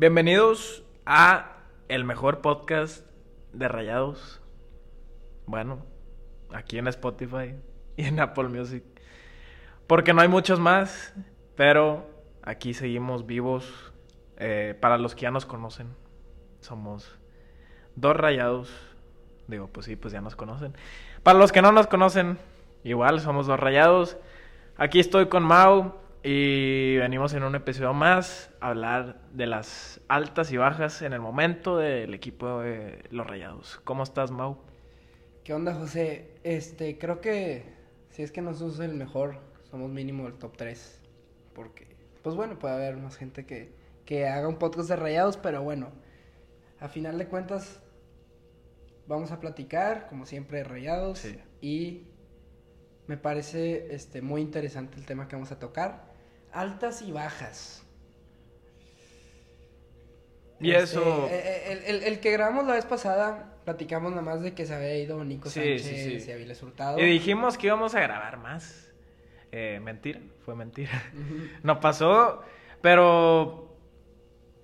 Bienvenidos a el mejor podcast de Rayados. Bueno, aquí en Spotify y en Apple Music. Porque no hay muchos más, pero aquí seguimos vivos. Eh, para los que ya nos conocen, somos dos rayados. Digo, pues sí, pues ya nos conocen. Para los que no nos conocen, igual somos dos rayados. Aquí estoy con Mau y venimos en un episodio más a hablar de las altas y bajas en el momento del equipo de los rayados. ¿Cómo estás, Mau? ¿Qué onda, José? Este, creo que si es que no somos el mejor, somos mínimo el top 3. Porque, pues bueno, puede haber más gente que, que haga un podcast de rayados, pero bueno, a final de cuentas, vamos a platicar, como siempre, de rayados. Sí. Y me parece este, muy interesante el tema que vamos a tocar. Altas y bajas. Y Este, eso... eh, el, el- el que grabamos la vez pasada, platicamos nada más de que se había ido Nico Sí, Sánchez sí, sí. y Aviles Hurtado. Y dijimos que íbamos a grabar más. Eh, mentira, fue mentira. Ujú. No pasó, pero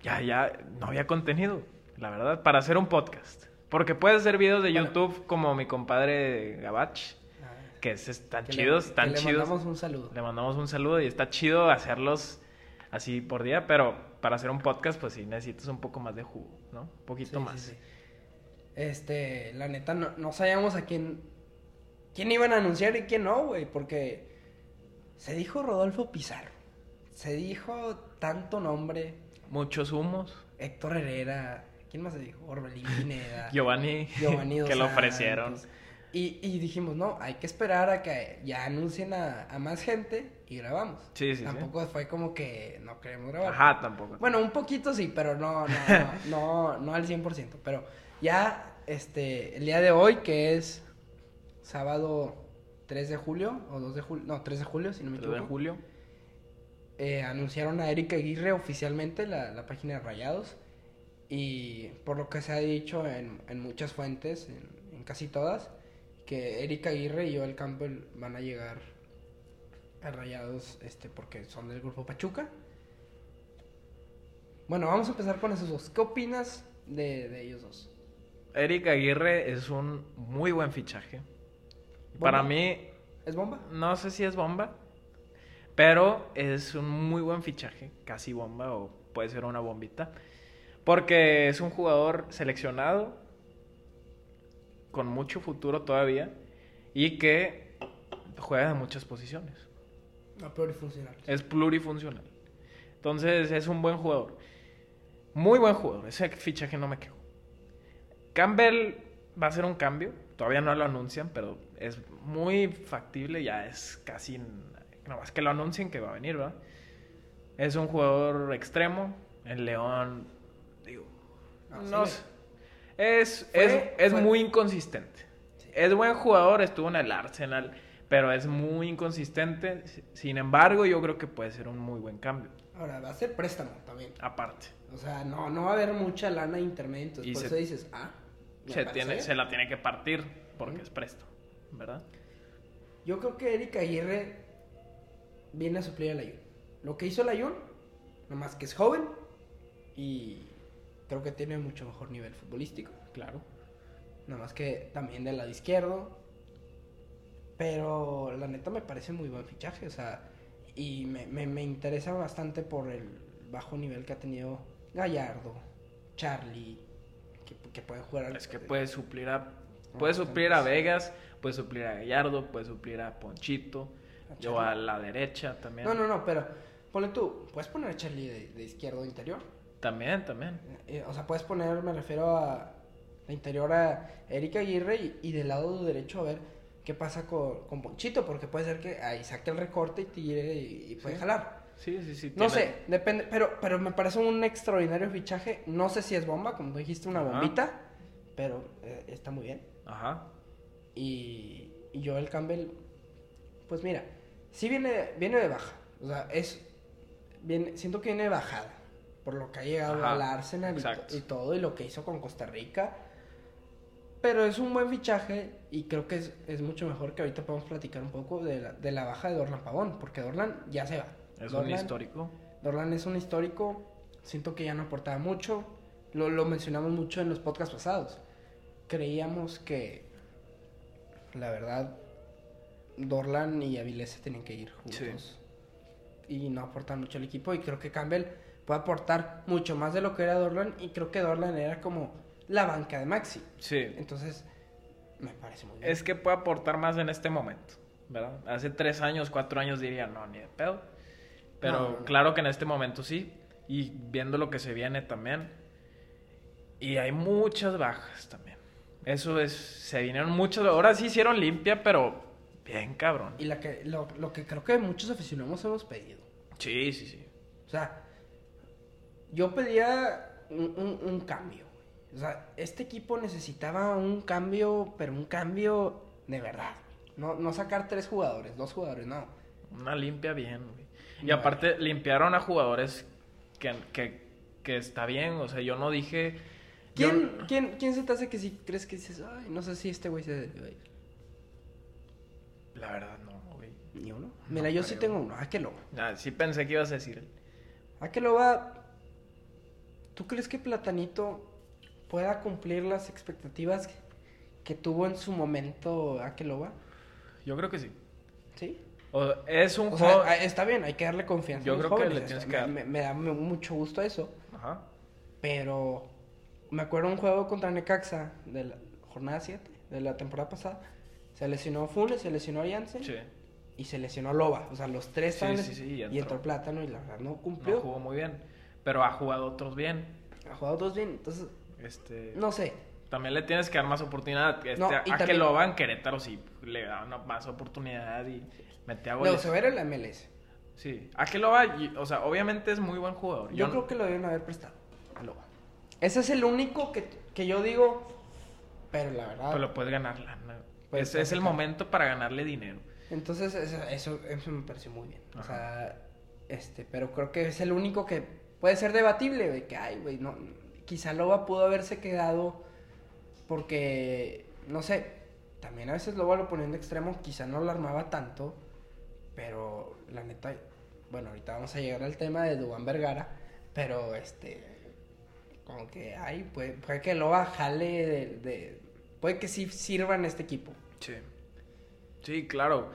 ya, ya, no había contenido, la verdad, para hacer un podcast. Porque puedes hacer videos de Bueno. YouTube como mi compadre Gabach, que es, están que le- chidos, que están le chidos. mandamos un saludo. Le mandamos un saludo y está chido hacerlos así por día, pero para hacer un podcast, pues sí necesitas un poco más de jugo, ¿no? Un poquito Sí, más. sí, sí. Este, la neta, no, no sabíamos a quién, quién iban a anunciar y quién no, güey, porque se dijo Rodolfo Pizarro, se dijo tanto nombre, Muchos humos. Héctor Herrera, ¿quién más se dijo? Orbelín Pineda, Giovanni, Giovanni Dos que lo Santos. Y, y dijimos, no, hay que esperar a que ya anuncien a, a más gente y grabamos. Sí, sí, sí. Tampoco fue como que no queremos grabar. Ajá, tampoco. Bueno, un poquito sí, pero no, no, no, no, no al 100%. Pero ya, este, el día de hoy, que es sábado 3 de julio, o 2 de julio, no, 3 de julio, si no me Pero de equivoco, julio. eh, anunciaron a Erika Aguirre oficialmente, la, la página de Rayados. Y por lo que se ha dicho en, en muchas fuentes, en, en casi todas, que Erika Aguirre y Joel Campbell van a llegar a Rayados este, porque son del grupo Pachuca. Bueno, vamos a empezar con esos dos. ¿Qué opinas de, de ellos dos? Eric Aguirre es un muy buen fichaje. Para mí, ¿Es bomba? no sé si es bomba, pero es un muy buen fichaje, casi bomba o puede ser una bombita, porque es un jugador seleccionado con mucho futuro todavía y que juega en muchas posiciones. No, plurifuncional. Es plurifuncional. Entonces es un buen jugador. Muy buen jugador. Ese fichaje no me quejo. Campbell va a hacer un cambio. Todavía no lo anuncian, pero es muy factible. Ya es casi. No más que lo anuncien que va a venir, ¿verdad? Es un jugador extremo. El León. Digo. Ah, No sí. Es, Fue- es, es fue- muy inconsistente. Sí. Es buen jugador, estuvo en el Arsenal, pero es muy inconsistente. Sin embargo, yo creo que puede ser un muy buen cambio. Ahora, va a ser préstamo también. Aparte, O sea, no, no va a haber mucha lana intermedia. Entonces, Y por se- eso dices, ah, se, tiene, se la tiene que partir porque es presto, ¿verdad? Yo creo que Erika Aguirre viene a suplir al Ayun. Lo que hizo el Ayun, nomás que es joven y creo que tiene mucho mejor nivel futbolístico. Claro. Nomás que también del lado izquierdo. Pero la neta me parece muy buen fichaje, o sea, y me, me, me interesa bastante por el bajo nivel que ha tenido Gallardo, Charlie, que, que pueden jugar al- Es que puede suplir a. Puede Ah, suplir a. Vegas, puede suplir a Gallardo, puede suplir a Ponchito, A yo a la derecha también. No, no, no, pero ponle tú, puedes poner a Charlie de, de izquierdo interior. También, también. Eh, o sea, puedes poner, me refiero a la interior a Erika Aguirre y, y del lado derecho a ver qué pasa con, con Ponchito, porque puede ser que ahí saque el recorte y tire y, y puede Sí. jalar. Sí, sí, sí. No tiene- sé, depende, pero, pero me parece un extraordinario fichaje. No sé si es bomba, como dijiste, una Ajá. bombita, pero eh, está muy bien. Ajá. Y, y Joel Campbell, pues mira, sí viene, viene de baja. O sea, es. Viene, siento que viene de bajada. Por lo que ha llegado Ajá, al Arsenal y, y todo, y lo que hizo con Costa Rica. Pero es un buen fichaje y creo que es, es mucho mejor que ahorita podemos platicar un poco de la, de la baja de Dorlan Pavón, porque Dorlan ya se va. Es un histórico. Dorlan es un histórico, siento que ya no aportaba mucho. Lo, lo mencionamos mucho en los podcasts pasados. Creíamos que, la verdad, Dorlan y Avilés se tenían que ir juntos. Y no aportan mucho al equipo. Y creo que Campbell puede aportar mucho más de lo que era Dorlan. Y creo que Dorlan era como la banca de Maxi. Sí. Entonces, me parece muy bien. Es que puede aportar más en este momento, ¿verdad? Hace tres años, cuatro años diría, no, ni de pedo. Pero No, no, no. claro que en este momento sí. Y viendo lo que se viene también. Y hay muchas bajas también. Eso es, se vinieron muchas. Ahora sí hicieron limpia, pero bien cabrón. Y la que, lo, lo que creo que muchos aficionados hemos pedido. Sí, sí, sí. O sea, yo pedía un, un- un cambio. O sea, este equipo necesitaba un cambio, pero un cambio de verdad. No, no sacar tres jugadores, dos jugadores, no. Una limpia bien, güey. Y Bueno. aparte limpiaron a jugadores que, que, que está bien. O sea, yo no dije... yo- ¿Quién, quién, quién se te hace que si crees que dices, ay, no sé si este güey se debió ir"? La verdad, no, güey. Ni uno. Mira, yo sí tengo uno, Akeloba. Ah, sí pensé que ibas a decir él. Akeloba, ¿tú crees que Platanito pueda cumplir las expectativas que tuvo en su momento Akeloba? Yo creo que sí. ¿Sí? O- es un O juego... sea, está bien, hay que darle confianza. Yo a los creo que jóvenes, le o tienes sea, que dar. Me, me da mu- mucho gusto eso. Ajá. Pero me acuerdo un juego contra Necaxa de la jornada 7 de la temporada pasada. Se lesionó Funes, se lesionó Jansen Sí. y se lesionó Loba. O sea, los tres Sí, sí, sí, y y entró. entró Plátano y la verdad no No cumplió. jugó muy bien. Pero ha jugado otros bien. ha jugado dos bien, entonces Este... no sé. También le tienes que dar más oportunidad. Este, No, y a que también- lo van Querétaro sí le daban más oportunidad y metía Luego goles. se va a a la MLS. Sí. A que lo va, o sea, obviamente es muy buen jugador. Yo, no- creo que lo deben haber prestado a Loba. Ese es el único que, que yo digo, pero la verdad. Pero lo puedes ganar lana. Puedes Ese es el momento para ganarle dinero. Entonces, eso, eso, eso me pareció muy bien. O sea, este, pero creo que es el único que puede ser debatible, güey, que, ay, güey, no, quizá Loba pudo haberse quedado porque, no sé, también a veces Loba lo poniendo extremo, quizá no lo armaba tanto, pero la neta, bueno, ahorita vamos a llegar al tema de Dubán Vergara, pero, este, como que, ay, puede, puede que Loba jale de, de- puede que sí sirva en este equipo. Sí. Sí, claro.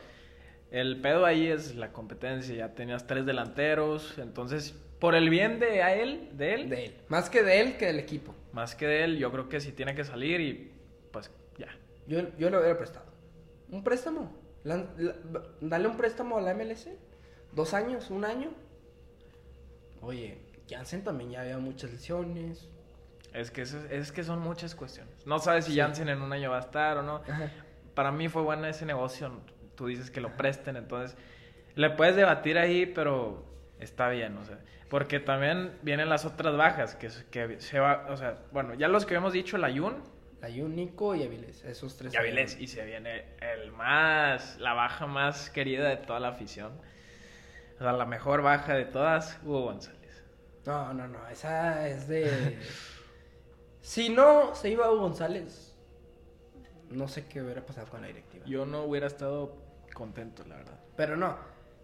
El pedo ahí es la competencia. Ya tenías tres delanteros. Entonces, por el bien de a él, de él, De él. Más que de él que del equipo. más que de él, yo creo que sí tiene que salir y pues ya. Yo, yo lo hubiera prestado. ¿Un préstamo? La- la- dale un préstamo a la MLS. ¿Dos años? ¿Un año? Oye, Jansen también ya había muchas lesiones. Es que, eso- es que son muchas cuestiones. No sabes si Sí. Jansen en un año va a estar o no. Ajá. Para mí fue bueno ese negocio. Tú dices que lo presten, entonces le puedes debatir ahí, pero está bien, o sea. Porque también vienen las otras bajas, que, que se va, o sea, bueno, ya los que habíamos dicho, el Ayun Ayun, Nico y Avilés. Esos tres. y Avilés, y se viene el más, la baja más querida de toda la afición. O sea, la mejor baja de todas, Hugo González. No, no, no. Esa es de. si no se iba Hugo González, no sé qué hubiera pasado con la directiva. Yo no hubiera estado contento, la verdad. Pero no.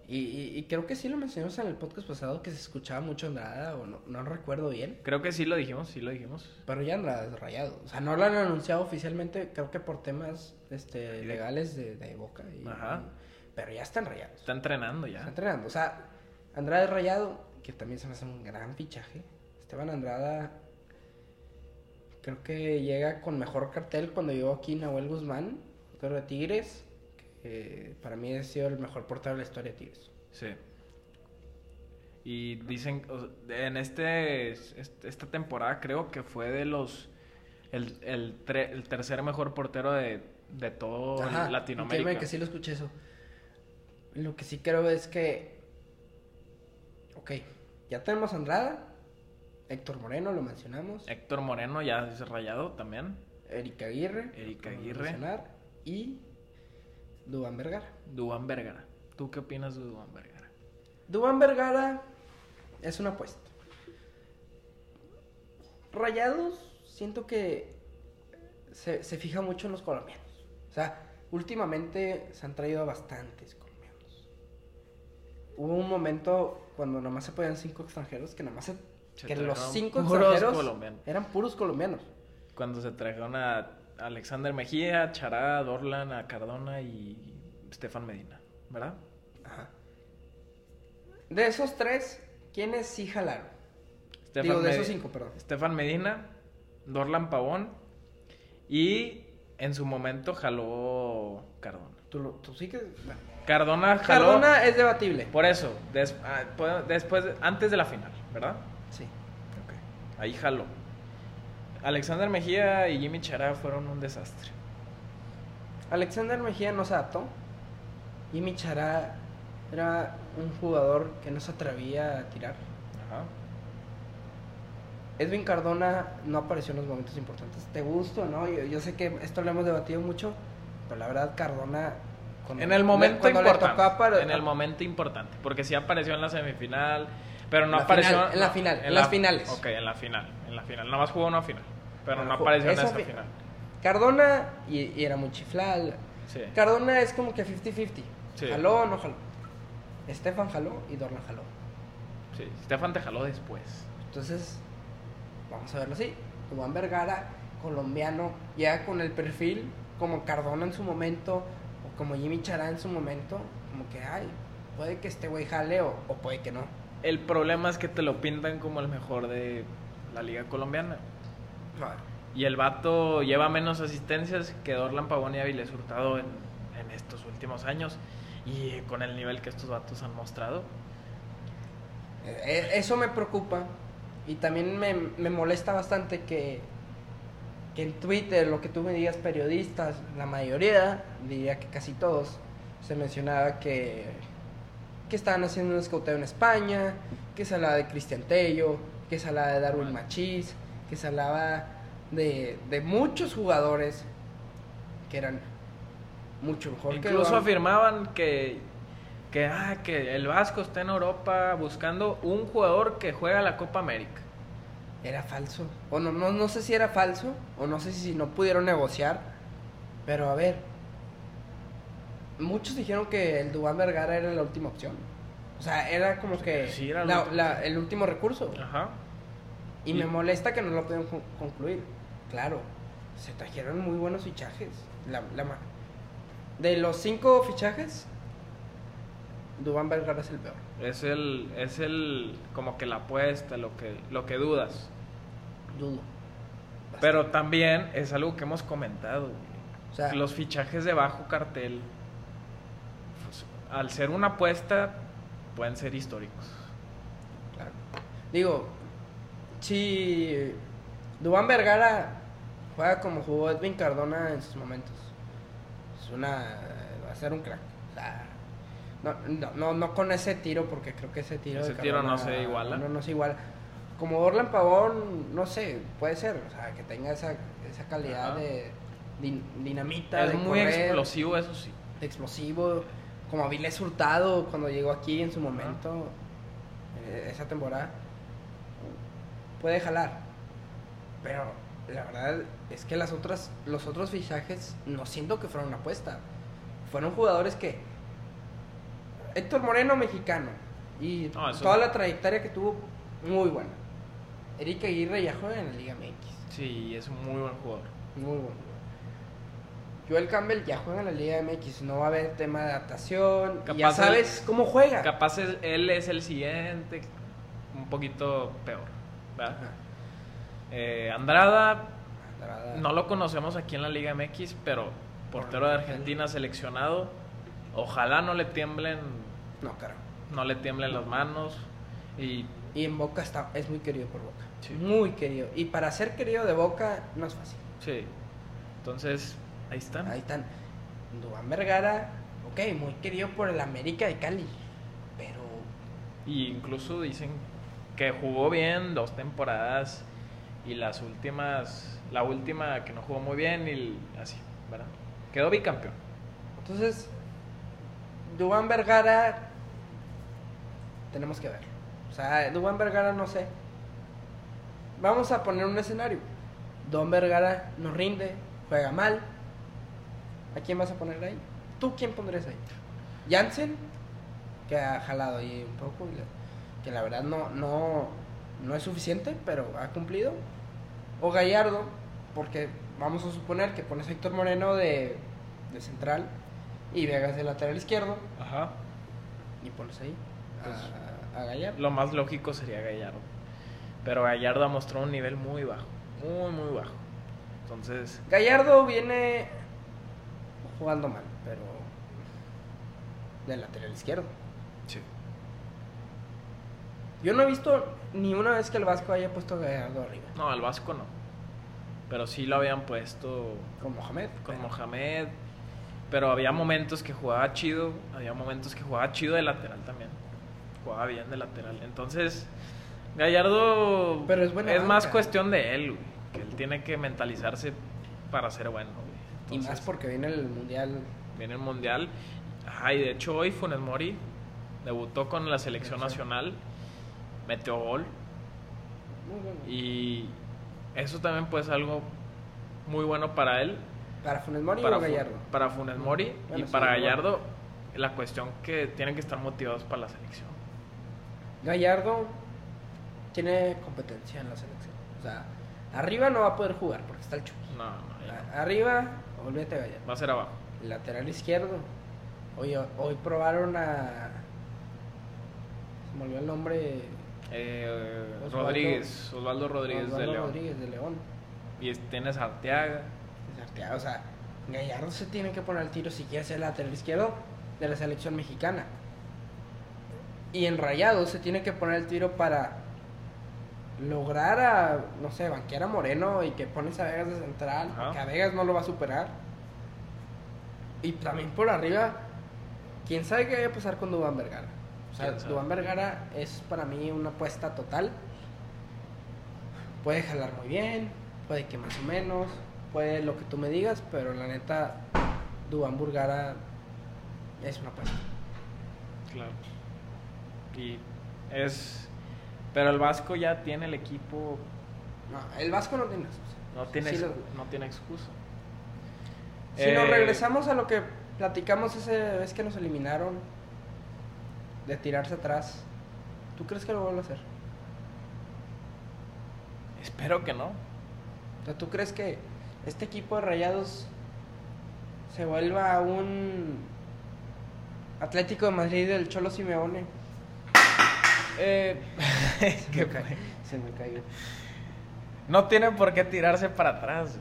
Y, y- y creo que sí lo mencionamos en el podcast pasado que se escuchaba mucho Andrada, o no, no recuerdo bien. Creo que sí lo dijimos, sí lo dijimos. Pero ya Andrada es rayado. O sea, no lo han anunciado oficialmente, creo que por temas este, legales de, de Boca. y- Ajá. pero ya están rayados. Está entrenando Está ya. entrenando. O sea, Andrada es rayado, que también se me hace un gran fichaje. Esteban Andrada, creo que llega con mejor cartel cuando llegó aquí Nahuel Guzmán, portero de Tigres, que para mí ha sido el mejor portero de la historia de Tigres. Sí. Y dicen, en este, esta temporada creo que fue de los, el, el, tre- el tercer mejor portero de, de todo Ajá, Latinoamérica. créeme que sí lo escuché eso. Lo que sí creo es que. Ok, ya tenemos a Andrada. Héctor Moreno, lo mencionamos. Héctor Moreno ya es rayado también. Erika Aguirre. Erika Aguirre. mencionar, Y. Dubán Vergara. Dubán Vergara. ¿Tú qué opinas de Dubán Vergara? Dubán Vergara es una apuesta. Rayados, siento que se, se fija mucho en los colombianos. O sea, últimamente se han traído a bastantes colombianos. Hubo un momento cuando nomás se podían cinco extranjeros que nomás se Se que los cinco extranjeros colombianos. eran puros colombianos. Cuando se trajeron a Alexander Mejía, Chará, Dorlan, a Cardona y Stefan Medina, ¿verdad? Ajá. De esos tres, ¿quiénes sí jalaron? Stefan Digo, de Medi- esos cinco, perdón. Stefan Medina, Dorlan Pavón y en su momento jaló Cardona. Tú, lo- tú sí que... bueno. Cardona jaló. Cardona es debatible. Por eso, des- ah, puedo- después, antes de la final, ¿verdad? Sí. Ahí jaló. Alexander Mejía y Jimmy Chará fueron un desastre. Alexander Mejía no se adaptó. Jimmy Chará era un jugador que no se atrevía a tirar. Ajá. Edwin Cardona no apareció en los momentos importantes. ¿Te gusta o no? Yo, yo sé que esto lo hemos debatido mucho, pero la verdad Cardona... cuando En el le- momento le importante. tocó en el momento importante. Porque sí apareció en la semifinal. Pero no La apareció. final, en la final, en las finales. Ok, en la final. En la final. Nada más jugó una final. Pero Bueno, no apareció en esa esa fi- final. Cardona, y, y era muy chiflal. Sí. Cardona es como que 50-50. Sí. ¿Jaló o no jaló? Estefan jaló y Dorlan jaló. Sí. Stefan te jaló después. Entonces, vamos a verlo así. Juan Vergara, colombiano, ya con el perfil como Cardona en su momento, o como Jimmy Chará en su momento, como que, ay, puede que este güey jale o, o puede que no. El problema es que te lo pintan como el mejor de la liga colombiana. Y el vato lleva menos asistencias que Dorlan Pavón y Avilés Hurtado en, en estos últimos años. Y con el nivel que estos vatos han mostrado. Eh, eh, Eso me preocupa y también me, me molesta bastante que, que en Twitter, lo que tú me digas, periodistas, la mayoría, diría que casi todos, se mencionaba que, que estaban haciendo un escauteo en España, que se hablaba de Cristian Tello, que se hablaba de Darwin Machís, que se hablaba de, de muchos jugadores que eran mucho mejor que Incluso Eduardo. afirmaban que, que, ah, que el Vasco está en Europa buscando un jugador que juega la Copa América. Era falso. O no, no, no sé si era falso, o no sé si no pudieron negociar. Pero a ver, muchos dijeron que el Dubán Vergara era la última opción. O sea, era como que sí, era la- la la- el último recurso. Ajá. Y Y- me molesta que no lo pudieron con- concluir. Claro, se trajeron muy buenos fichajes. La, la ma- de los cinco fichajes, Dubán Vergara es el peor. Es el, es el, como que la apuesta, lo que, lo que dudas. Dudo. Pero también es algo que hemos comentado. güey. O sea, Los fichajes de bajo cartel, al ser una apuesta, pueden ser históricos. Claro. Digo, si Dubán Vergara juega como jugó Edwin Cardona en sus momentos, es una, va a ser un crack. O sea, no, no, no, no con ese tiro, porque creo que ese tiro. de Ese tiro no se iguala. No, no se iguala. Como Orlan Pavón, no sé, puede ser, o sea, que tenga esa, esa calidad Ajá. de din- dinamita, Es de muy correr, explosivo, eso sí. explosivo, como Avilés Hurtado cuando llegó aquí en su momento, eh, esa temporada, puede jalar. Pero la verdad es que las otras, los otros fichajes no siento que fueron una apuesta. Fueron jugadores que. Héctor Moreno, mexicano. Y eso- toda la trayectoria que tuvo, muy buena. Eric Aguirre ya juega en la Liga MX. Sí, es un muy buen jugador. Muy bueno. Joel Campbell ya juega en la Liga MX, no va a haber tema de adaptación. y ya sabes cómo juega. Capaz es- él es el siguiente, un poquito peor. ¿verdad? Eh, Andrada, verdad. no lo conocemos aquí en la Liga MX, pero portero de Argentina seleccionado. Ojalá no le tiemblen, No, carajo. no le tiemblen las manos. Y Y en Boca está, es muy querido por Boca. Sí. Muy querido. Y para ser querido de Boca no es fácil. sí, entonces ahí están. Ahí están. Dubán Vergara, ok, muy querido por el América de Cali. Pero Y incluso dicen que jugó bien dos temporadas y las últimas, la última que no jugó muy bien y así, ¿verdad? Quedó bicampeón. Entonces, Dubán Vergara, tenemos que ver. O sea, Dubán Vergara, no sé. Vamos a poner un escenario. Dubán Vergara no rinde, juega mal. ¿A quién vas a poner ahí? ¿Tú quién pondrías ahí? Jansen, que ha jalado ahí un poco, que la verdad no, no, no es suficiente, pero ha cumplido. O Gallardo, porque vamos a suponer que pones a Héctor Moreno de, de central y Vegas de lateral izquierdo Ajá. y pones ahí Pues, a, a Gallardo. Lo más lógico sería Gallardo. Pero Gallardo ha mostrado un nivel muy bajo. Muy, muy bajo. Entonces, Gallardo viene jugando mal, pero de lateral izquierdo. sí. Yo no he visto ni una vez que el Vasco haya puesto a Gallardo arriba. No, al Vasco no. Pero sí lo habían puesto Con Mohamed. con pero- Mohamed. Pero había momentos que jugaba chido. Había momentos que jugaba chido de lateral también. Jugaba bien de lateral. Entonces, Gallardo Pero es buena más banca. cuestión de él, güey, Que él tiene que mentalizarse para ser bueno, Y más porque viene el mundial. Viene el mundial. Ajá, y de hecho hoy Funes Mori debutó con la selección nacional. Metió gol. Muy bueno. Y eso también puede ser algo muy bueno para él. Para Funes Mori para, o Fu- Gallardo. para Funes Mori Bueno, y para. Gallardo. La cuestión que tienen que estar motivados para la selección. Gallardo tiene competencia en la selección. O sea, arriba no va a poder jugar porque está el Chucky. No, no, no. Arriba, olvídate de Gallardo. Va a ser abajo. Lateral izquierdo. Hoy, hoy probaron a. Se me olvidó el nombre. Eh, Osvaldo- Rodríguez, Osvaldo Rodríguez de Osvaldo León. Rodríguez de León. Y es- tienes a Arteaga. Arteaga, O sea, Gallardo se tiene que poner al tiro si quiere ser lateral izquierdo de la selección mexicana. Y en Rayados se tiene que poner el tiro para lograr a, no sé, banquear a Moreno y que pones a Vegas de central, Ajá. que a Vegas no lo va a superar. Y también por arriba, quién sabe qué vaya a pasar con Dubán Vergara. O sea. Dubán Vergara es para mí una apuesta total. Puede jalar muy bien, puede que más o menos, puede lo que tú me digas, pero la neta, Dubán Vergara es una apuesta. Claro. Y es. Pero el Vasco ya tiene el equipo. No, el Vasco no tiene excusa. No tiene, Sí no tiene excusa. Si nos Eh, regresamos a lo que platicamos esa vez que nos eliminaron de tirarse atrás, ¿tú crees que lo vuelva a hacer? Espero que no. O sea, ¿tú crees que este equipo de Rayados se vuelva un Atlético de Madrid del Cholo Simeone? Eh, Se me ca- se me cayó. no tiene por qué tirarse para atrás,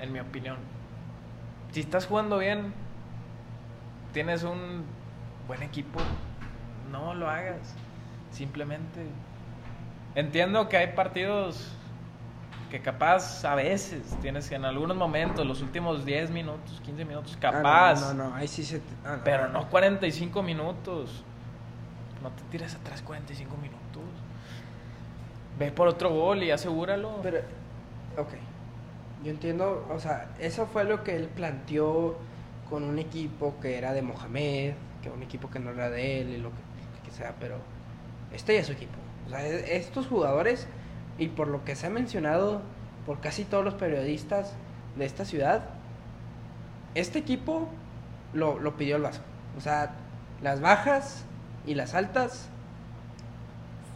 en mi opinión. Si estás jugando bien, tienes un buen equipo, no lo hagas. Simplemente. Entiendo que hay partidos que capaz a veces tienes que en algunos momentos, los últimos 10 minutos, 15 minutos, Ah, capaz. no, no, no, ahí sí se. ah, no. Pero no 45 minutos. No te tires atrás 45 minutos. Ve por otro gol y asegúralo. Pero, ok. Yo entiendo, o sea, eso fue lo que él planteó con un equipo que era de Mohamed, que un equipo que no era de él y lo que, que sea, pero este ya es su equipo. O sea, e- estos jugadores, y por lo que se ha mencionado por casi todos los periodistas de esta ciudad, este equipo lo, lo pidió el Vasco. O sea, las bajas y las altas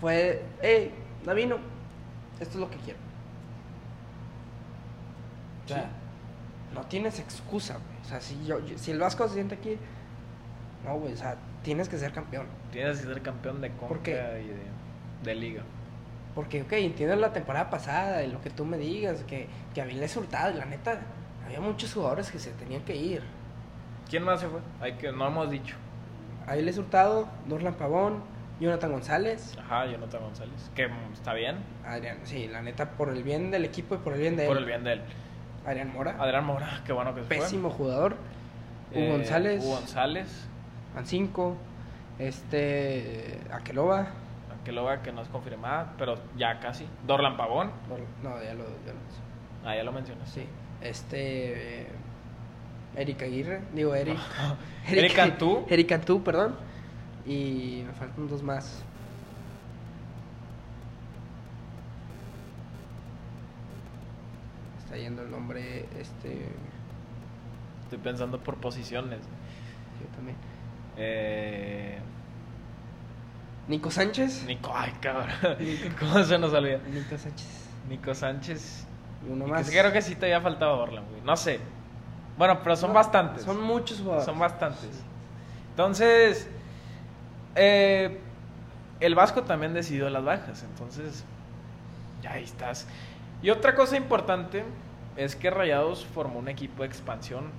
fue, hey, Davino, esto es lo que quiero. O sea, Sí. no tienes excusa, güey. O sea, si, yo, yo- si el Vasco se siente aquí, no, güey, o sea, tienes que ser campeón. Tienes que ser campeón de Conca y de, de Liga. Porque, ok, entiendo la temporada pasada y lo que tú me digas, que, que Avilés Hurtado, y la neta, había muchos jugadores que se tenían que ir. ¿Quién más se fue? Hay que, no hemos dicho. Avilés Hurtado, Dorlan Pavón, Jonathan González, Ajá, Jonathan González. Que está bien. Adrián, sí, la neta, por el bien del equipo y por el bien de Por él. el bien de él. Adrián Mora, Adrián Mora, qué bueno que se pésimo jugador. fue. Hugo González, Hugo González. Mancinco, este, Aqueloba. Que lo vea que no es confirmada, pero ya casi. Dorlan Pavón. Dor- No, ya lo, ya lo Ah, ya lo mencionas. Sí, este. eh, Eric Aguirre, digo Eric. Eric Cantú. Eric Cantú, perdón. Y me faltan dos más. Está yendo el nombre, este. Estoy pensando por posiciones. Yo también. Eh, Nico Sánchez. Nico, ay, cabrón. ¿Cómo se nos olvida? Nico Sánchez. Nico Sánchez. Y uno Y más. que creo que sí te había faltado Orlan, güey. No sé. Bueno, pero son No, bastantes. Son muchos jugadores. Son bastantes. Entonces, eh, el Vasco también decidió las bajas. Entonces, ya ahí estás. Y otra cosa importante es que Rayados formó un equipo de expansión.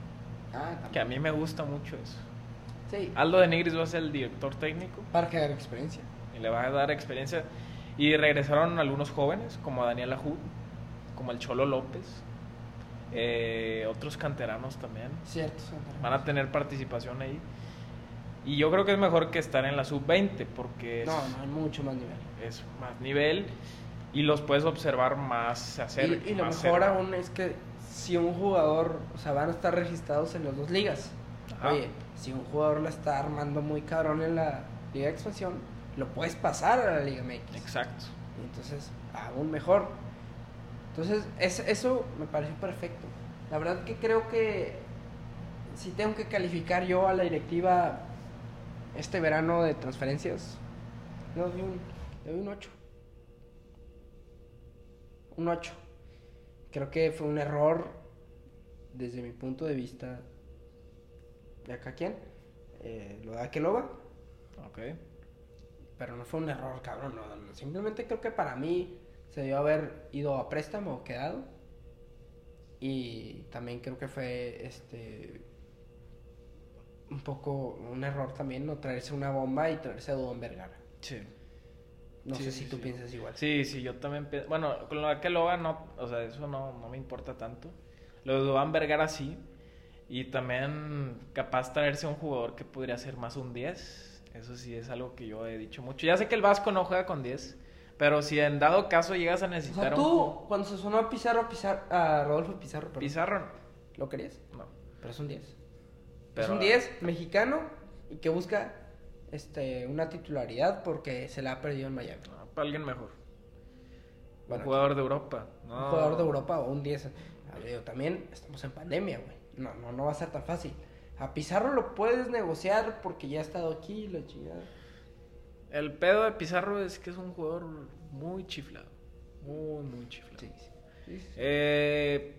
Ah. Que a mí me gusta mucho eso. Sí. Aldo de Nigris va a ser el director técnico Para que haga experiencia. y le va a dar experiencia. Y regresaron algunos jóvenes, como Daniel Ajud, como el Cholo López, eh, otros canteranos también. Cierto. Van a tener participación ahí. Y yo creo que es mejor que estar en la sub-20 porque es, No, no, hay mucho más nivel. es más nivel y los puedes observar más hacer. y, y lo mejor cerca. aún es que si un jugador, o sea, van a estar registrados en las dos ligas. Ajá. Oye, si un jugador la está armando muy cabrón en la Liga de Expansión, lo puedes pasar a la Liga MX. Exacto. Y entonces, aún mejor. Entonces, es- eso me pareció perfecto. La verdad que creo que si tengo que calificar yo a la directiva este verano de transferencias, le doy un, le doy un 8. Un 8. Creo que fue un error desde mi punto de vista de acá quién, eh, lo de Akeloba. Ok. Pero no fue un error, cabrón. No, no, Simplemente creo que para mí se debió haber ido a préstamo o quedado. Y también creo que fue este un poco un error también no traerse una bomba y traerse a Vergara. Sí. No Sí, sé sí, si tú sí. piensas igual. Sí, sí, yo también pienso. Bueno, con lo de Keloba no, o sea, eso no, no me importa tanto. Lo de Duván Vergara sí. Y también capaz traerse un jugador que podría ser más un 10. Eso sí es algo que yo he dicho mucho. Ya sé que el Vasco no juega con 10. Pero si en dado caso llegas a O necesitar un tú, cuando se sonó a Pizarro, Pizarro a Rodolfo Pizarro, perdón, Pizarro, ¿lo querías? no. Pero es un 10. es un 10 mexicano y que busca este una titularidad porque se la ha perdido en Miami. No, para alguien mejor. Bueno, un jugador de Europa. No. Un jugador de Europa o un 10. A ver, digo, también estamos en pandemia, güey. No, no, no va a ser tan fácil. A Pizarro lo puedes negociar porque ya ha estado aquí, la chingada. El pedo de Pizarro es que es un jugador muy chiflado. Muy, muy chiflado. Sí, sí. Eh,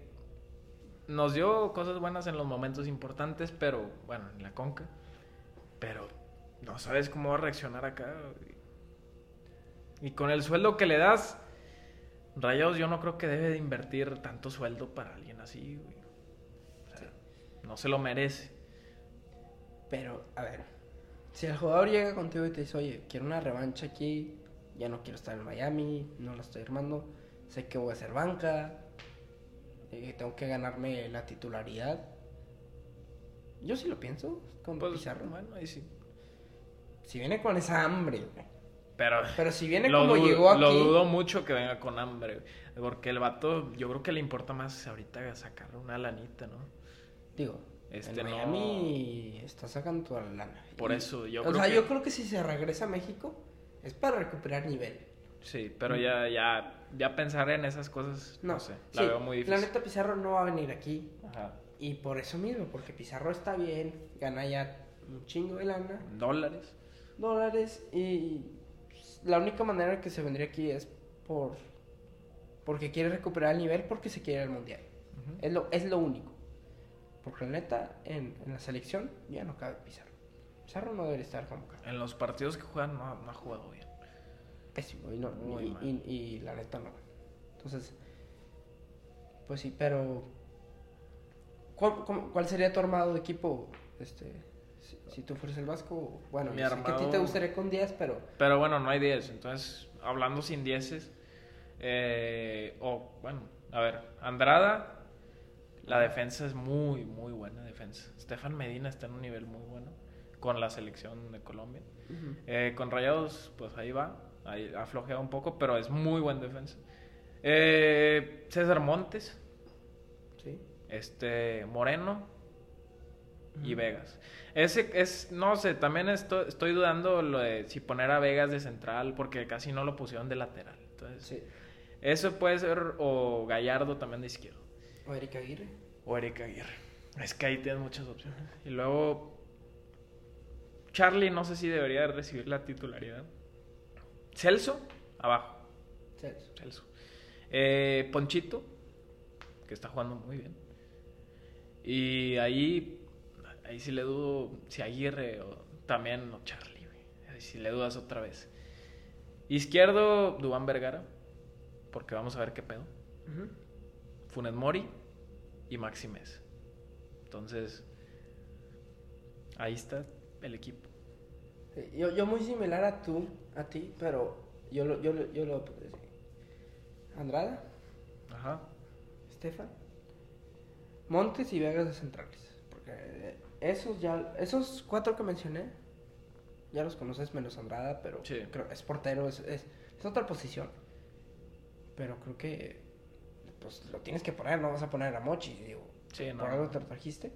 nos dio cosas buenas en los momentos importantes, pero bueno, en la conca. Pero no sabes cómo va a reaccionar acá. Y con el sueldo que le das, Rayados yo no creo que debe de invertir tanto sueldo para alguien así, güey. O sea, no se lo merece. Pero, a ver, si el jugador llega contigo y te dice, oye, quiero una revancha aquí, ya no quiero estar en Miami, no la estoy armando, sé que voy a hacer banca, eh, tengo que ganarme la titularidad. Yo sí lo pienso con Pues, Pizarro. bueno, ahí sí. Si viene con esa hambre. Pero, Pero si viene como dudo- llegó aquí. Lo dudo mucho que venga con hambre. Porque el vato, yo creo que le importa más ahorita sacar una lanita, ¿no? Digo, Este, en no- Miami está sacando toda la lana. Por Y- eso, yo o creo sea, que- yo creo que si se regresa a México es para recuperar nivel. Sí, pero ya, ya, ya pensar en esas cosas, no, No, sé, la sí, veo muy La difícil. neta Pizarro no va a venir aquí. Ajá. Y por eso mismo, porque Pizarro está bien, gana ya un chingo de lana, Dólares. dólares, y la única manera que se vendría aquí es por porque quiere recuperar el nivel, porque se quiere ir al mundial. Es lo, es lo único. Porque la neta, en, en la selección ya no cabe Pizarro. Pizarro no debería estar convocado. En los partidos que juegan no, no ha jugado bien. Pésimo. Y, no, Muy y, mal. y- y la neta no. Entonces, pues sí, pero. ¿Cuál, sería tu armado de equipo? Este, si, si tú fueras el Vasco, bueno, Mi sé que a ti te armado- gustaría con 10, pero Pero bueno, no hay 10. Entonces, hablando sin dieces. Eh, o, bueno, a ver, Andrada. La defensa es muy, muy buena defensa. Stefan Medina está en un nivel muy bueno con la selección de Colombia. Eh, con Rayados, pues ahí va. Ahí ha flojeado un poco, pero es muy buen defensa. Eh, César Montes, sí. este Moreno y. Vegas. Ese es, no sé, también estoy, estoy dudando lo de si poner a Vegas de central, porque casi no lo pusieron de lateral. Entonces, Sí. eso puede ser, o Gallardo también de izquierdo, O Erika Aguirre. o Eric Aguirre. Es que ahí tienes muchas opciones. Y luego, Charlie, no sé si debería recibir la titularidad. Celso, abajo. Celso. Celso. Eh, Ponchito, que está jugando muy bien. Y ahí, ahí sí le dudo si Aguirre o también o Charlie, güey. Ahí sí le dudas otra vez. Izquierdo, Dubán Vergara, porque vamos a ver qué pedo. Funes Mori y Maxi Mesa. Entonces, ahí está el equipo. Yo, yo muy similar a tú, a ti, pero yo lo, yo, lo- yo lo. Andrada, Ajá. Estefan, Montes y Vegas de centrales. Porque eh, esos ya, esos cuatro que mencioné, ya los conoces menos Andrada, pero Sí. creo es portero, es, es, es otra posición. Pero creo que pues lo tienes que poner, no vas a poner a Mochi, digo. Sí, no. Por algo te lo trajiste.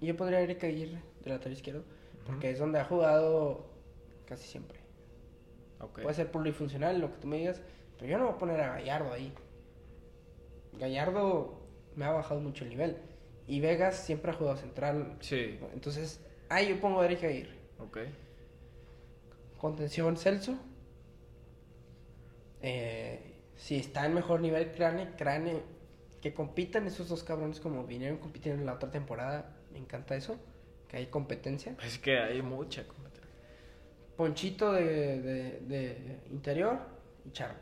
Y yo podría ir a Erika Aguirre, de lateral izquierdo, porque Ujú. es donde ha jugado casi siempre. Ok. Puede ser plurifuncional, lo que tú me digas, pero yo no voy a poner a Gallardo ahí. Gallardo me ha bajado mucho el nivel. Y Vegas siempre ha jugado central. Sí. Entonces, ahí yo pongo a Erika Aguirre. Ok. Contención Celso. Eh, si está en mejor nivel Crane, Crane, que compitan esos dos cabrones como vinieron compitiendo en la otra temporada. Me encanta eso, que hay competencia. Es que hay mucha competencia. Ponchito de, de- de interior y Charlie.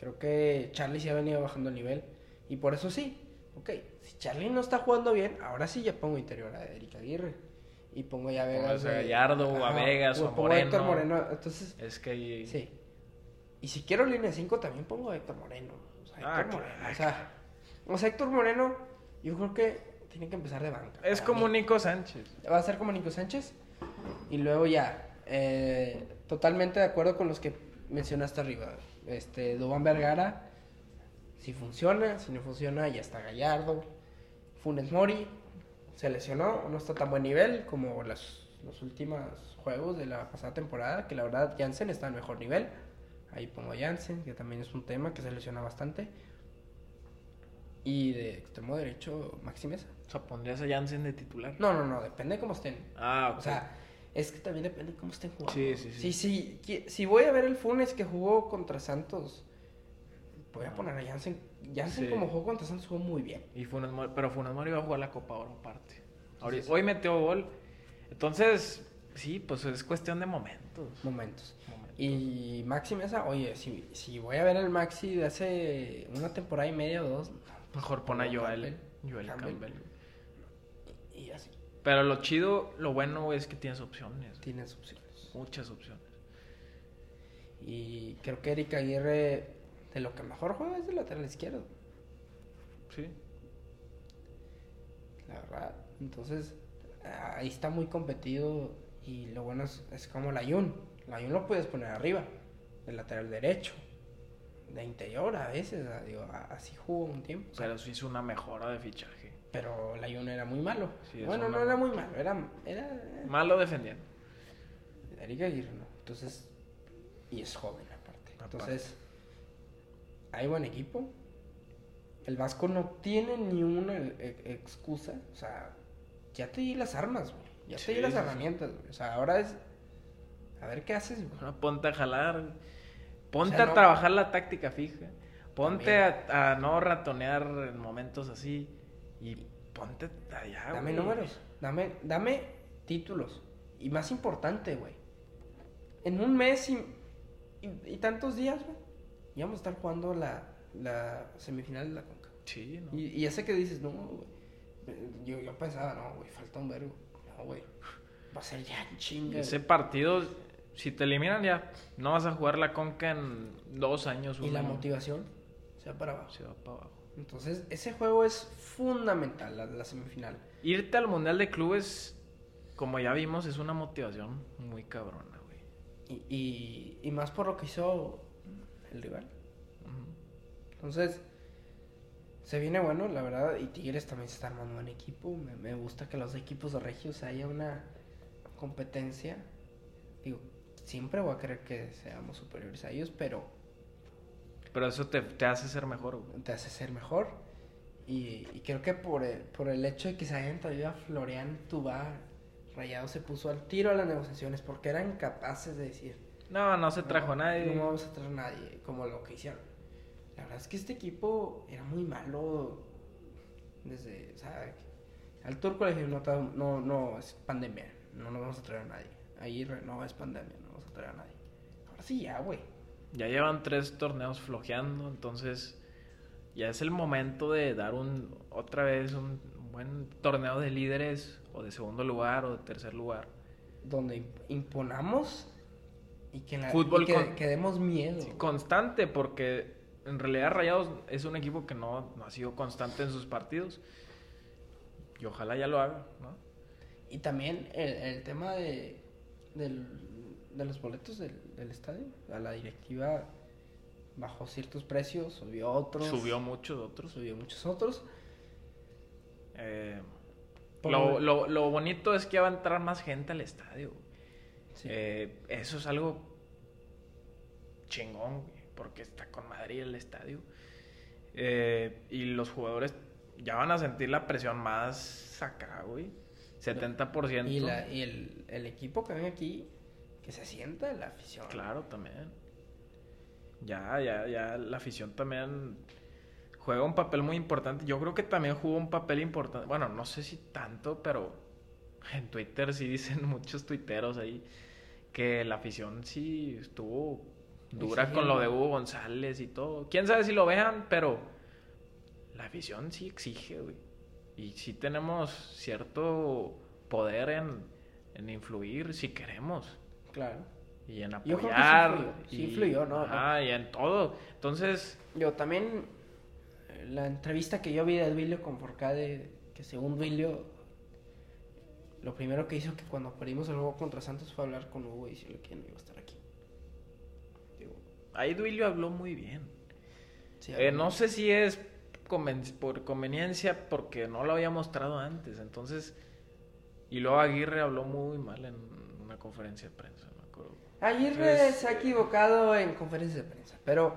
Creo que Charlie sí ha venido bajando el nivel. Y por eso sí. Ok, si Charlie no está jugando bien, ahora sí ya pongo interior a Erika Aguirre. Y pongo ya a Vegas. Pongas a Gallardo o a Vegas o a pongo Héctor Moreno. Moreno. Entonces, Es que ahí... sí. Y si quiero línea 5, también pongo a Héctor Moreno. O sea, Ah, Héctor claro. Moreno. O sea, o sea, Héctor Moreno, yo creo que tiene que empezar de banca. Es como mí. Nico Sánchez. Va a ser como Nico Sánchez. Y luego ya, eh, totalmente de acuerdo con los que mencionaste arriba. Este, Dubán Vergara, si funciona, si no funciona, ya está Gallardo. Funes Mori, se lesionó, no está tan buen nivel como las, los últimos juegos de la pasada temporada, que la verdad Jansen está en mejor nivel. Ahí pongo a Jansen, que también es un tema que se lesiona bastante. Y de extremo derecho, Maxi Mesa. O sea, pondrías a Jansen de titular. No, no, no, depende de cómo estén. Ah, ok. O sea, es que también depende de cómo estén jugando. Sí, sí, sí. Si, si, voy a ver el Funes que jugó contra Santos, voy a poner a Jansen. Jansen Sí. como jugó contra Santos jugó muy bien. Y Funes Mori, pero Funes Mori va a jugar la Copa Oro aparte. Sí. Hoy metió gol. Entonces, sí, pues es cuestión de momentos. Momentos. Momentos. Y Maxi Mesa, oye, si, si voy a ver el Maxi de hace una temporada y media o dos, Mejor pon a Joel, Campbell. Joel Campbell. Campbell. y, así, Pero lo chido, lo bueno es que tienes opciones. tienes opciones. Muchas opciones. Y creo que Erika Aguirre, de lo que mejor juega es de lateral izquierdo. Sí. la verdad. Entonces, ahí está muy competido y lo bueno es, es como la Yun. La Yun lo puedes poner arriba, del lateral derecho, de interior a veces, digo, así jugó un tiempo. Pero sí hizo una mejora de fichaje. pero la Yun era muy malo. Sí, bueno, no era muy malo, era... era Malo defendiendo. Erika Aguirre, ¿no? Entonces, y es joven aparte. Aparte. Entonces, hay buen equipo. El Vasco no tiene ni una e- e- excusa. O sea, ya te di las armas, güey. Ya te di las sí. herramientas, güey. O sea, ahora es. A ver qué haces, güey. Ahora ponte a jalar. Ponte O sea, a no- trabajar la táctica fija. Ponte a, a no ratonear en momentos así. Y ponte allá, Dame güey. números. Dame, dame títulos. Y más importante, güey. En un mes y, y, y tantos días, güey. Ya vamos a estar jugando la, la semifinal de la Conca. Sí, ¿no? Y, y ese que dices, no, güey. Yo, yo pensaba, no, güey, falta un vergo. No, güey. Va a ser ya en chinga. Ese partido, si te eliminan ya, no vas a jugar la conca en dos años. Y la motivación se va para abajo. Se va para abajo. Entonces, ese juego es fundamental, la, la semifinal. Irte al Mundial de Clubes, como ya vimos, es una motivación muy cabrona, güey. Y, y, y más por lo que hizo el rival. Entonces, se viene bueno, la verdad. Y Tigres también se está armando un buen equipo. Me, me gusta que los equipos de Regios haya una competencia. Digo, siempre voy a querer que seamos superiores a ellos, pero Pero eso te, te hace ser mejor, güey. te hace ser mejor. Y, y creo que por el, por el hecho de que se hayan traído a Florian Tubar, Rayado se puso al tiro a las negociaciones porque eran capaces de decir, No, no se trajo a nadie. No vamos a traer a nadie, como lo que hicieron. La verdad es que este equipo era muy malo desde, o sea, al turco le dije, no, no, no, es pandemia, no nos vamos a traer a nadie. Ahí no es pandemia, no vamos a traer a nadie. Ahora sí ya, güey. Ya llevan tres torneos flojeando, entonces ya es el momento de dar un otra vez un buen torneo de líderes o de segundo lugar o de tercer lugar. Donde imp- imponamos y que, la, Fútbol y que, con- que demos miedo. Sí, constante, porque en realidad Rayados es un equipo que no, no ha sido constante en sus partidos. Y ojalá ya lo haga, ¿no? Y también el, el tema de, del- de los boletos del, del estadio. A la directiva bajó ciertos precios, subió otros. Subió muchos otros. Subió muchos otros. Eh, lo, lo- lo bonito es que va a entrar más gente al estadio. Sí. Eh, eso es algo chingón, porque está con Madrid el estadio. Eh, y los jugadores ya van a sentir la presión más acá, güey. 70%. y la, y el, el equipo que ven aquí, que se sienta la afición. Claro, también. Ya, ya, ya, la afición también juega un papel muy importante. Yo creo que también jugó un papel importante. Bueno, no sé si tanto, pero en Twitter sí dicen muchos tuiteros ahí que la afición sí estuvo dura con lo de Hugo González y todo. Quién sabe si lo vean, pero la afición sí exige, güey. Y sí tenemos cierto poder en, en influir si queremos Claro. y en Yo creo que sí apoyar. influyó, sí influyó, ¿no? Ajá, y en todo. Entonces, Yo también, eh, la entrevista que yo vi de Duilio con Forcade, que según Duilio, lo primero que hizo que cuando perdimos el juego contra Santos fue hablar con Hugo y decirle que no iba a estar aquí. Digo, ahí Duilio habló muy bien. sí, Eh, no sé si es conven- por conveniencia porque no lo había mostrado antes. Entonces, y luego Aguirre habló muy mal en una conferencia de prensa, me acuerdo. Aguirre se ha equivocado en conferencias de prensa, pero,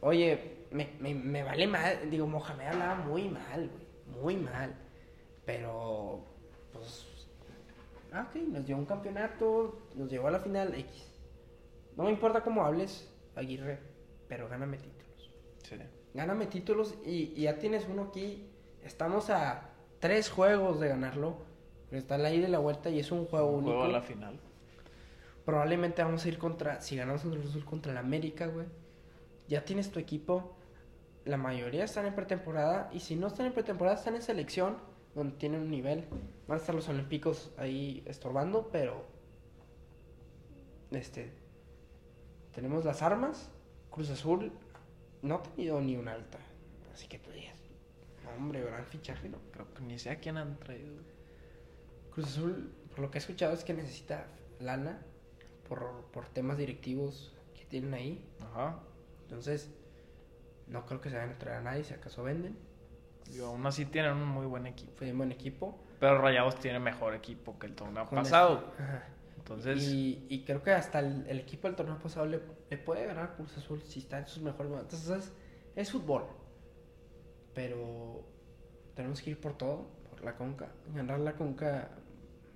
oye, me, me, me vale mal. Digo, Mohamed hablaba muy mal, güey, muy mal. Pero, pues, ah, ok, nos dio un campeonato, nos llevó a la final X. No me importa cómo hables, Aguirre, pero gáname títulos. Sí. Gáname títulos y, y ya tienes uno aquí. Estamos a tres juegos de ganarlo. Pero está la ida y la vuelta y es un juego Un único. juego a la final. Probablemente vamos a ir contra, si ganamos contra el Azul, contra el América, güey. Ya tienes tu equipo. La mayoría están en pretemporada. Y si no están en pretemporada, están en selección, donde tienen un nivel. Van a estar los olímpicos ahí estorbando, pero. Este. Tenemos las armas. Cruz Azul no ha tenido ni una alta. Así que tú digas, "No, hombre, gran fichaje, ¿no? Creo que ni sé a quién han traído. Cruz Azul, por lo que he escuchado, es que necesita lana por, por temas directivos que tienen ahí. Ajá. Entonces, no creo que se vayan a traer a nadie, si acaso venden. Y aún así tienen un muy buen equipo. Fue un buen equipo. Pero Rayados tiene mejor equipo que el torneo Con pasado. ajá. Entonces, Y, y creo que hasta el, el equipo del torneo pasado le, le puede ganar a Cruz Azul si está en sus mejores momentos. Entonces, es fútbol. Pero tenemos que ir por todo, por la Conca. Ganar la Conca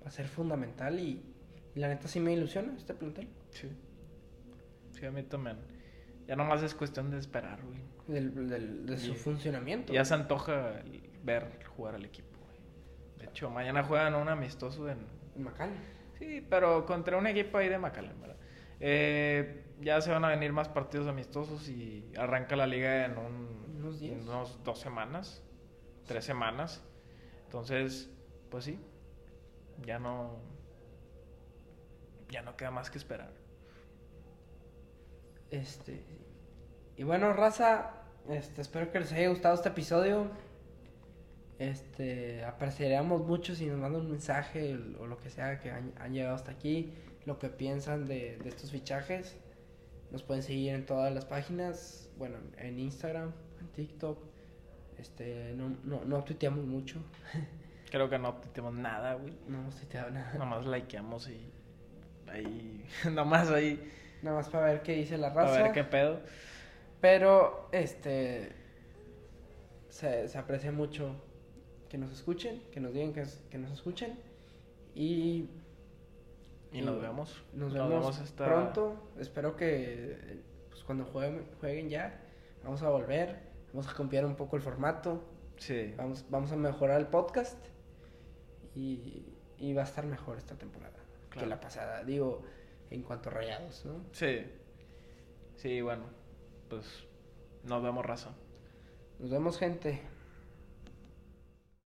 va a ser fundamental y, y la neta sí me ilusiona este plantel. sí. Sí, a mí también. Ya nomás es cuestión de esperar, güey. Del, del- de su Y- funcionamiento. Ya se antoja el- ver jugar al equipo, güey. De hecho, mañana juegan un amistoso en... En. Sí, pero contra un equipo ahí de McAllen, ¿verdad? Eh, ya se van a venir más partidos amistosos y arranca la liga en un, Unos días. en unos dos semanas, tres semanas. Entonces, pues sí, ya no, ya no queda más que esperar. Este. Y bueno, raza, este, espero que les haya gustado este episodio. Este, apreciaríamos mucho si nos mandan un mensaje o lo que sea que han, llegado hasta aquí, lo que piensan de, de estos fichajes. Nos pueden seguir en todas las páginas, bueno, en Instagram, en TikTok. Este, no, no, no tuiteamos mucho, Creo que no tenemos nada, güey. no hemos tuiteado nada. Nomás likeamos y ahí, nomás ahí, Nada más para ver qué dice la raza. ver qué pedo. Pero, este. Se, se aprecia mucho que nos escuchen, que nos digan que, que nos escuchen. Y. Y nos vemos. Nos Nos vemos, pronto. Espero que pues, cuando jueguen, jueguen ya, vamos a volver. Vamos a cambiar un poco el formato. Sí. Vamos, vamos a mejorar el podcast. Y, y va a estar mejor esta temporada Claro. que la pasada. Digo, en cuanto a rayados, ¿no? Sí. Sí, bueno. Pues nos vemos raza. Nos vemos, gente.